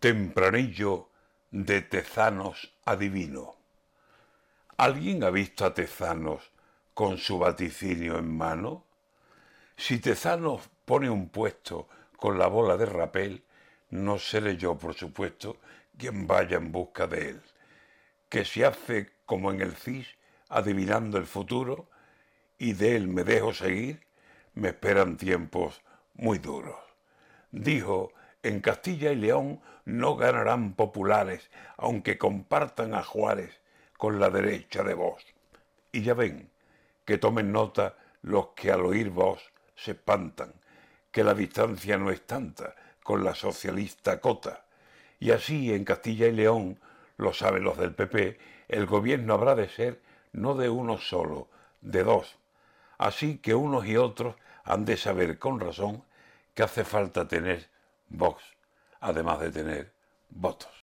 Tempranillo de Tezanos adivino. ¿Alguien ha visto a Tezanos con su vaticinio en mano? Si Tezanos pone un puesto con la bola de rapel, no seré yo, por supuesto, quien vaya en busca de él. Que se hace como en el CIS, adivinando el futuro, y de él me dejo seguir, me esperan tiempos muy duros. Dijo en Castilla y León no ganarán populares, aunque compartan a Juárez con la derecha de vos. Y ya ven, que tomen nota los que al oír vos se espantan, que la distancia no es tanta con la socialista cota. Y así en Castilla y León, lo saben los del PP, el gobierno habrá de ser no de uno solo, de dos. Así que unos y otros han de saber con razón que hace falta tener Vox, además de tener votos.